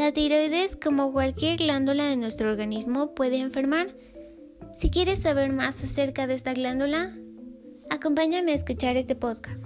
La tiroides, como cualquier glándula de nuestro organismo, puede enfermar. Si quieres saber más acerca de esta glándula, acompáñame a escuchar este podcast.